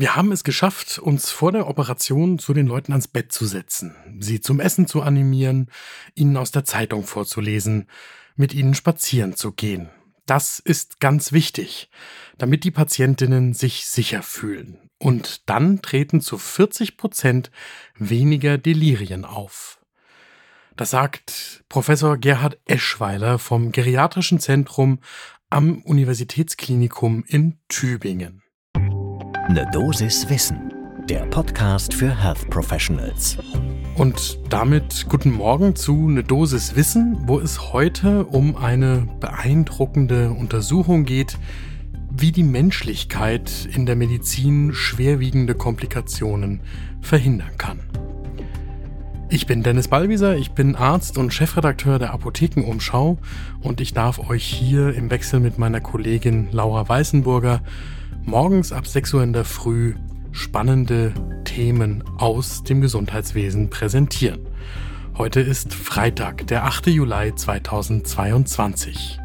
Wir haben es geschafft, uns vor der Operation zu den Leuten ans Bett zu setzen, sie zum Essen zu animieren, ihnen aus der Zeitung vorzulesen, mit ihnen spazieren zu gehen. Das ist ganz wichtig, damit die Patientinnen sich sicher fühlen. Und dann treten zu 40 Prozent weniger Delirien auf. Das sagt Professor Gerhard Eschweiler vom Geriatrischen Zentrum am Universitätsklinikum in Tübingen. Ne Dosis Wissen, der Podcast für Health Professionals. Und damit guten Morgen zu Ne Dosis Wissen, wo es heute um eine beeindruckende Untersuchung geht, wie die Menschlichkeit in der Medizin schwerwiegende Komplikationen verhindern kann. Ich bin Dennis Ballwieser, ich bin Arzt und Chefredakteur der Apothekenumschau und ich darf euch hier im Wechsel mit meiner Kollegin Laura Weißenburger morgens ab 6 Uhr in der Früh spannende Themen aus dem Gesundheitswesen präsentieren. Heute ist Freitag, der 8. Juli 2022.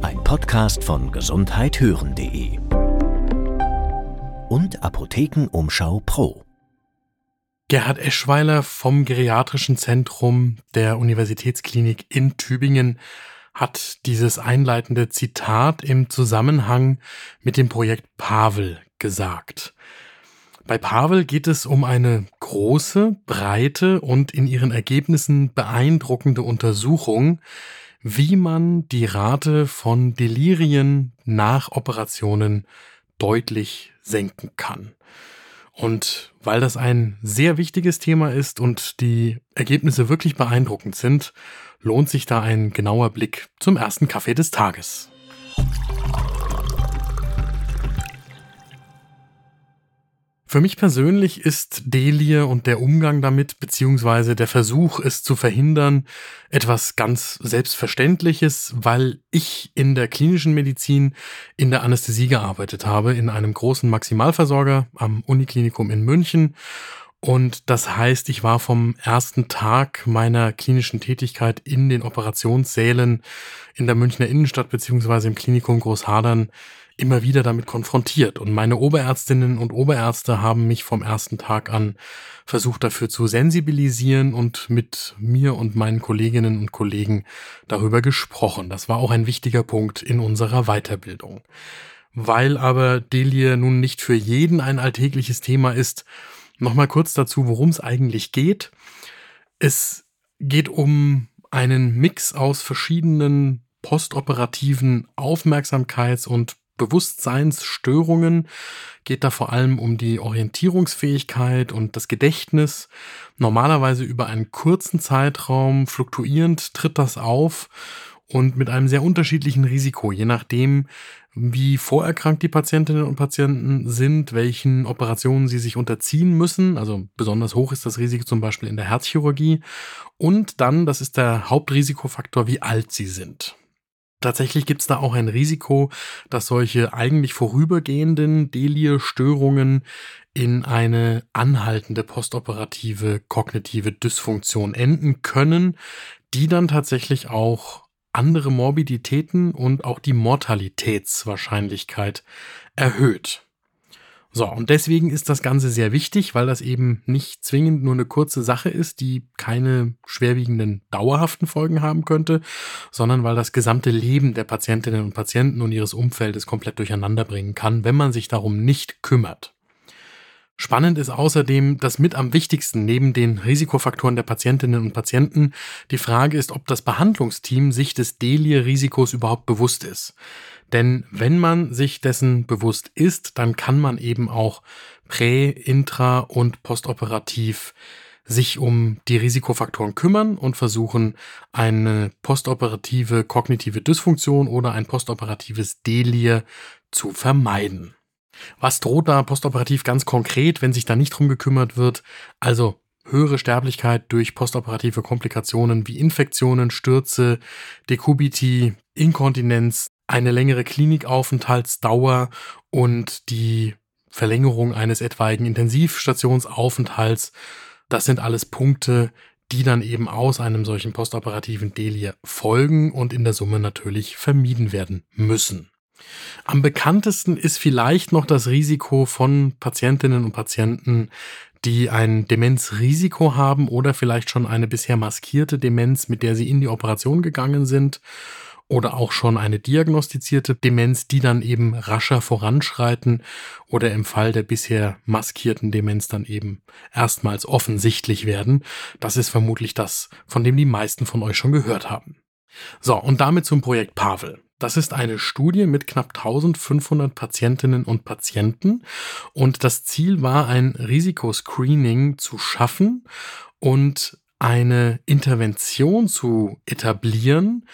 Ein Podcast von gesundheithören.de und Apothekenumschau Pro. Gerhard Eschweiler vom Geriatrischen Zentrum der Universitätsklinik in Tübingen hat dieses einleitende Zitat im Zusammenhang mit dem Projekt Pavel gesagt. Bei Pavel geht es um eine große, breite und in ihren Ergebnissen beeindruckende Untersuchung, wie man die Rate von Delirien nach Operationen deutlich senken kann. Und weil das ein sehr wichtiges Thema ist und die Ergebnisse wirklich beeindruckend sind, lohnt sich da ein genauer Blick zum ersten Kaffee des Tages. Für mich persönlich ist Delir und der Umgang damit, beziehungsweise der Versuch, es zu verhindern, etwas ganz Selbstverständliches, weil ich in der klinischen Medizin in der Anästhesie gearbeitet habe, in einem großen Maximalversorger am Uniklinikum in München. Und das heißt, ich war vom ersten Tag meiner klinischen Tätigkeit in den Operationssälen in der Münchner Innenstadt beziehungsweise im Klinikum Großhadern immer wieder damit konfrontiert. Und meine Oberärztinnen und Oberärzte haben mich vom ersten Tag an versucht dafür zu sensibilisieren und mit mir und meinen Kolleginnen und Kollegen darüber gesprochen. Das war auch ein wichtiger Punkt in unserer Weiterbildung. Weil aber Delir nun nicht für jeden ein alltägliches Thema ist, Nochmal kurz dazu, worum es eigentlich geht. Es geht um einen Mix aus verschiedenen postoperativen Aufmerksamkeits- und Bewusstseinsstörungen. Geht da vor allem um die Orientierungsfähigkeit und das Gedächtnis. Normalerweise über einen kurzen Zeitraum fluktuierend tritt das auf und mit einem sehr unterschiedlichen Risiko, je nachdem, wie vorerkrankt die Patientinnen und Patienten sind, welchen Operationen sie sich unterziehen müssen. Also besonders hoch ist das Risiko zum Beispiel in der Herzchirurgie. Und dann, das ist der Hauptrisikofaktor, wie alt sie sind. Tatsächlich gibt es da auch ein Risiko, dass solche eigentlich vorübergehenden Delir-Störungen in eine anhaltende postoperative kognitive Dysfunktion enden können, die dann tatsächlich auch andere Morbiditäten und auch die Mortalitätswahrscheinlichkeit erhöht. So, und deswegen ist das Ganze sehr wichtig, weil das eben nicht zwingend nur eine kurze Sache ist, die keine schwerwiegenden dauerhaften Folgen haben könnte, sondern weil das gesamte Leben der Patientinnen und Patienten und ihres Umfeldes komplett durcheinander bringen kann, wenn man sich darum nicht kümmert. Spannend ist außerdem, dass mit am wichtigsten neben den Risikofaktoren der Patientinnen und Patienten die Frage ist, ob das Behandlungsteam sich des Delir-Risikos überhaupt bewusst ist. Denn wenn man sich dessen bewusst ist, dann kann man eben auch prä-, intra- und postoperativ sich um die Risikofaktoren kümmern und versuchen, eine postoperative kognitive Dysfunktion oder ein postoperatives Delir zu vermeiden. Was droht da postoperativ ganz konkret, wenn sich da nicht drum gekümmert wird? Also höhere Sterblichkeit durch postoperative Komplikationen wie Infektionen, Stürze, Dekubiti, Inkontinenz, eine längere Klinikaufenthaltsdauer und die Verlängerung eines etwaigen Intensivstationsaufenthalts. Das sind alles Punkte, die dann eben aus einem solchen postoperativen Delir folgen und in der Summe natürlich vermieden werden müssen. Am bekanntesten ist vielleicht noch das Risiko von Patientinnen und Patienten, die ein Demenzrisiko haben oder vielleicht schon eine bisher maskierte Demenz, mit der sie in die Operation gegangen sind oder auch schon eine diagnostizierte Demenz, die dann eben rascher voranschreiten oder im Fall der bisher maskierten Demenz dann eben erstmals offensichtlich werden. Das ist vermutlich das, von dem die meisten von euch schon gehört haben. So, und damit zum Projekt Pavel. Das ist eine Studie mit knapp 1500 Patientinnen und Patienten. Und das Ziel war, ein Risikoscreening zu schaffen und eine Intervention zu etablieren,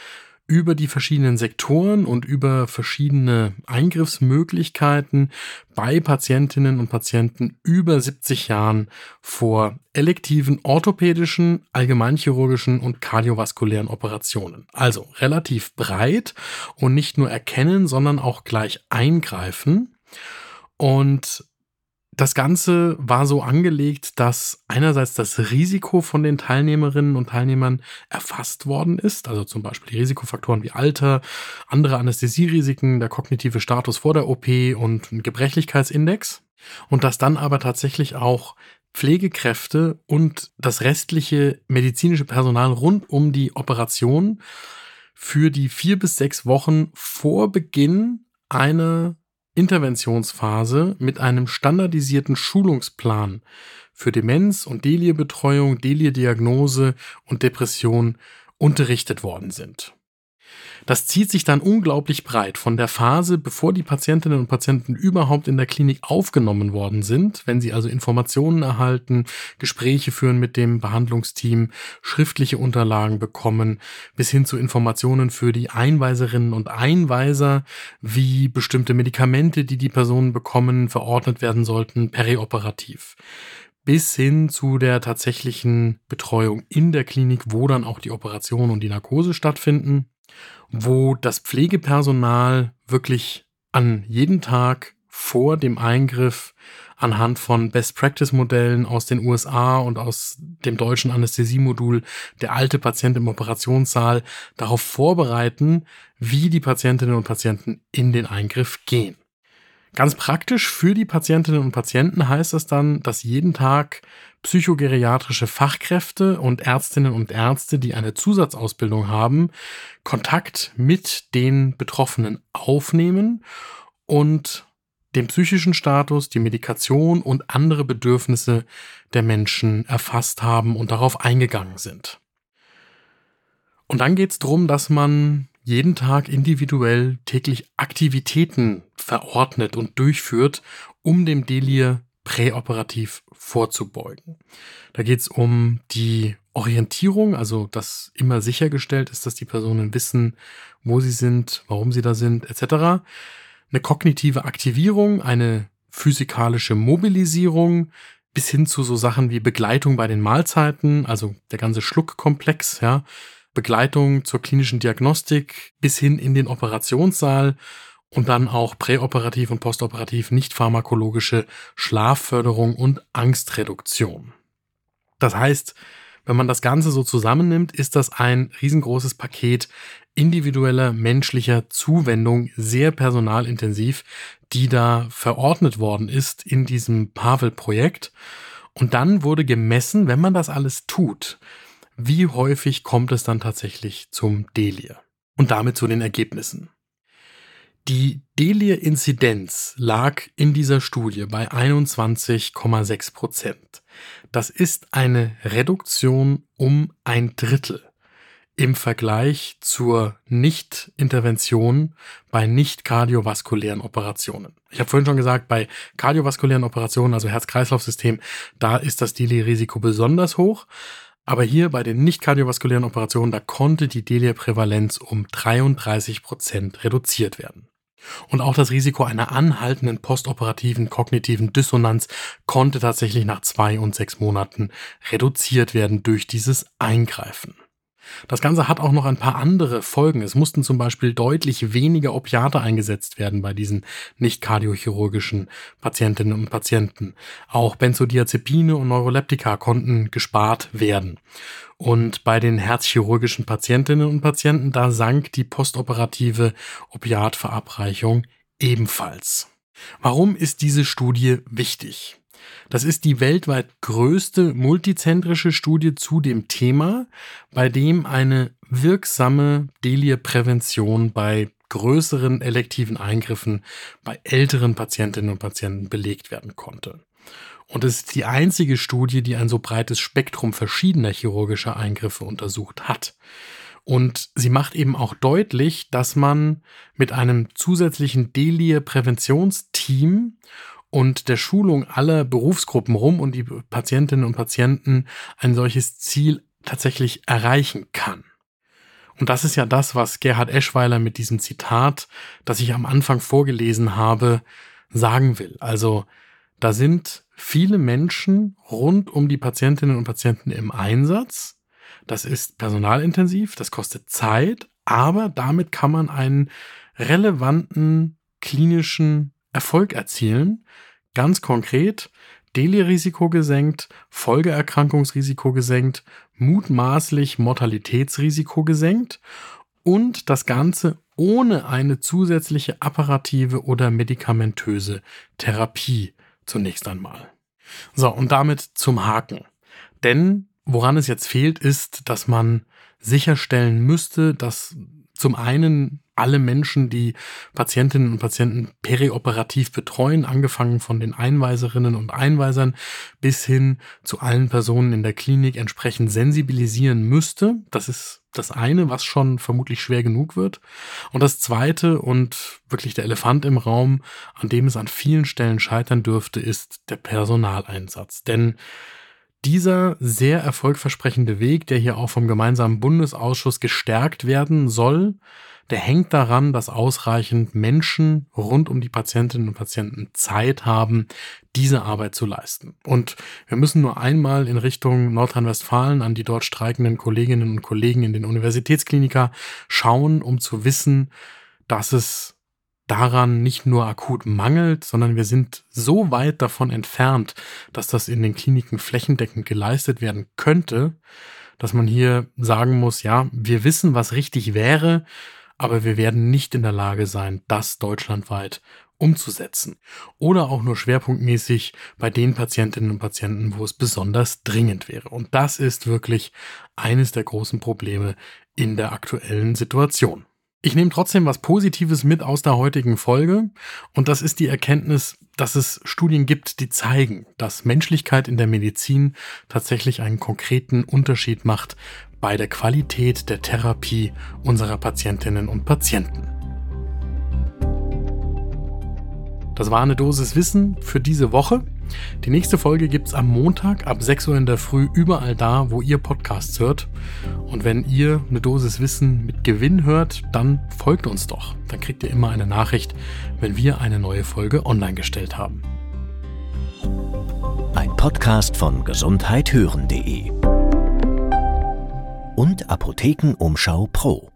über die verschiedenen Sektoren und über verschiedene Eingriffsmöglichkeiten bei Patientinnen und Patienten über 70 Jahren vor elektiven orthopädischen, allgemeinchirurgischen und kardiovaskulären Operationen. Also relativ breit und nicht nur erkennen, sondern auch gleich eingreifen. Und das Ganze war so angelegt, dass einerseits das Risiko von den Teilnehmerinnen und Teilnehmern erfasst worden ist, also zum Beispiel Risikofaktoren wie Alter, andere Anästhesierisiken, der kognitive Status vor der OP und ein Gebrechlichkeitsindex. Und dass dann aber tatsächlich auch Pflegekräfte und das restliche medizinische Personal rund um die Operation für die vier bis sechs Wochen vor Beginn einer Interventionsphase mit einem standardisierten Schulungsplan für Demenz- und Delierbetreuung, Delierdiagnose und Depression unterrichtet worden sind. Das zieht sich dann unglaublich breit. Von der Phase, bevor die Patientinnen und Patienten überhaupt in der Klinik aufgenommen worden sind, wenn sie also Informationen erhalten, Gespräche führen mit dem Behandlungsteam, schriftliche Unterlagen bekommen, bis hin zu Informationen für die Einweiserinnen und Einweiser, wie bestimmte Medikamente, die die Personen bekommen, verordnet werden sollten, perioperativ. Bis hin zu der tatsächlichen Betreuung in der Klinik, wo dann auch die Operation und die Narkose stattfinden wo das Pflegepersonal wirklich an jedem Tag vor dem Eingriff anhand von Best-Practice-Modellen aus den USA und aus dem deutschen Anästhesiemodul der alte Patient im Operationssaal darauf vorbereiten, wie die Patientinnen und Patienten in den Eingriff gehen. Ganz praktisch für die Patientinnen und Patienten heißt das dann, dass jeden Tag psychogeriatrische Fachkräfte und Ärztinnen und Ärzte, die eine Zusatzausbildung haben, Kontakt mit den Betroffenen aufnehmen und den psychischen Status, die Medikation und andere Bedürfnisse der Menschen erfasst haben und darauf eingegangen sind. Und dann geht es darum, dass man jeden Tag individuell täglich Aktivitäten verordnet und durchführt, um dem Delir präoperativ vorzubeugen. Da geht es um die Orientierung, also dass immer sichergestellt ist, dass die Personen wissen, wo sie sind, warum sie da sind, etc. Eine kognitive Aktivierung, eine physikalische Mobilisierung, bis hin zu so Sachen wie Begleitung bei den Mahlzeiten, also der ganze Schluckkomplex, ja, Begleitung zur klinischen Diagnostik bis hin in den Operationssaal und dann auch präoperativ und postoperativ nicht pharmakologische Schlafförderung und Angstreduktion. Das heißt, wenn man das Ganze so zusammennimmt, ist das ein riesengroßes Paket individueller menschlicher Zuwendung, sehr personalintensiv, die da verordnet worden ist in diesem Pavel-Projekt. Und dann wurde gemessen, wenn man das alles tut, wie häufig kommt es dann tatsächlich zum Delir und damit zu den Ergebnissen. Die Delir-Inzidenz lag in dieser Studie bei 21,6 Prozent. Das ist eine Reduktion um ein Drittel im Vergleich zur Nicht-Intervention bei nicht kardiovaskulären Operationen. Ich habe vorhin schon gesagt, bei kardiovaskulären Operationen, also Herz-Kreislauf-System, da ist das Delir-Risiko besonders hoch. Aber hier bei den nicht kardiovaskulären Operationen, da konnte die Delia-Prävalenz um 33 Prozent reduziert werden. Und auch das Risiko einer anhaltenden postoperativen kognitiven Dissonanz konnte tatsächlich nach zwei und sechs Monaten reduziert werden durch dieses Eingreifen. Das Ganze hat auch noch ein paar andere Folgen. Es mussten zum Beispiel deutlich weniger Opiate eingesetzt werden bei diesen nicht kardiochirurgischen Patientinnen und Patienten. Auch Benzodiazepine und Neuroleptika konnten gespart werden. Und bei den herzchirurgischen Patientinnen und Patienten, da sank die postoperative Opiatverabreichung ebenfalls. Warum ist diese Studie wichtig? Das ist die weltweit größte multizentrische Studie zu dem Thema, bei dem eine wirksame Delie-Prävention bei größeren elektiven Eingriffen bei älteren Patientinnen und Patienten belegt werden konnte. Und es ist die einzige Studie, die ein so breites Spektrum verschiedener chirurgischer Eingriffe untersucht hat. Und sie macht eben auch deutlich, dass man mit einem zusätzlichen Delie-Präventionsteam und der Schulung aller Berufsgruppen rum und die Patientinnen und Patienten ein solches Ziel tatsächlich erreichen kann. Und das ist ja das, was Gerhard Eschweiler mit diesem Zitat, das ich am Anfang vorgelesen habe, sagen will. Also da sind viele Menschen rund um die Patientinnen und Patienten im Einsatz. Das ist personalintensiv, das kostet Zeit, aber damit kann man einen relevanten klinischen Erfolg erzielen. Ganz konkret, Deli-Risiko gesenkt, Folgeerkrankungsrisiko gesenkt, mutmaßlich Mortalitätsrisiko gesenkt und das Ganze ohne eine zusätzliche apparative oder medikamentöse Therapie zunächst einmal. So, und damit zum Haken. Denn woran es jetzt fehlt, ist, dass man sicherstellen müsste, dass zum einen alle Menschen, die Patientinnen und Patienten perioperativ betreuen, angefangen von den Einweiserinnen und Einweisern bis hin zu allen Personen in der Klinik entsprechend sensibilisieren müsste. Das ist das eine, was schon vermutlich schwer genug wird. Und das zweite und wirklich der Elefant im Raum, an dem es an vielen Stellen scheitern dürfte, ist der Personaleinsatz. Denn dieser sehr erfolgversprechende Weg, der hier auch vom gemeinsamen Bundesausschuss gestärkt werden soll, der hängt daran, dass ausreichend Menschen rund um die Patientinnen und Patienten Zeit haben, diese Arbeit zu leisten. Und wir müssen nur einmal in Richtung Nordrhein-Westfalen an die dort streikenden Kolleginnen und Kollegen in den Universitätsklinika schauen, um zu wissen, dass es daran nicht nur akut mangelt, sondern wir sind so weit davon entfernt, dass das in den Kliniken flächendeckend geleistet werden könnte, dass man hier sagen muss, ja, wir wissen, was richtig wäre, aber wir werden nicht in der Lage sein, das deutschlandweit umzusetzen. Oder auch nur schwerpunktmäßig bei den Patientinnen und Patienten, wo es besonders dringend wäre. Und das ist wirklich eines der großen Probleme in der aktuellen Situation. Ich nehme trotzdem was Positives mit aus der heutigen Folge und das ist die Erkenntnis, dass es Studien gibt, die zeigen, dass Menschlichkeit in der Medizin tatsächlich einen konkreten Unterschied macht bei der Qualität der Therapie unserer Patientinnen und Patienten. Das war eine Dosis Wissen für diese Woche. Die nächste Folge gibt es am Montag ab 6 Uhr in der Früh überall da, wo ihr Podcasts hört. Und wenn ihr eine Dosis Wissen mit Gewinn hört, dann folgt uns doch. Dann kriegt ihr immer eine Nachricht, wenn wir eine neue Folge online gestellt haben. Ein Podcast von gesundheithören.de und Apothekenumschau Pro.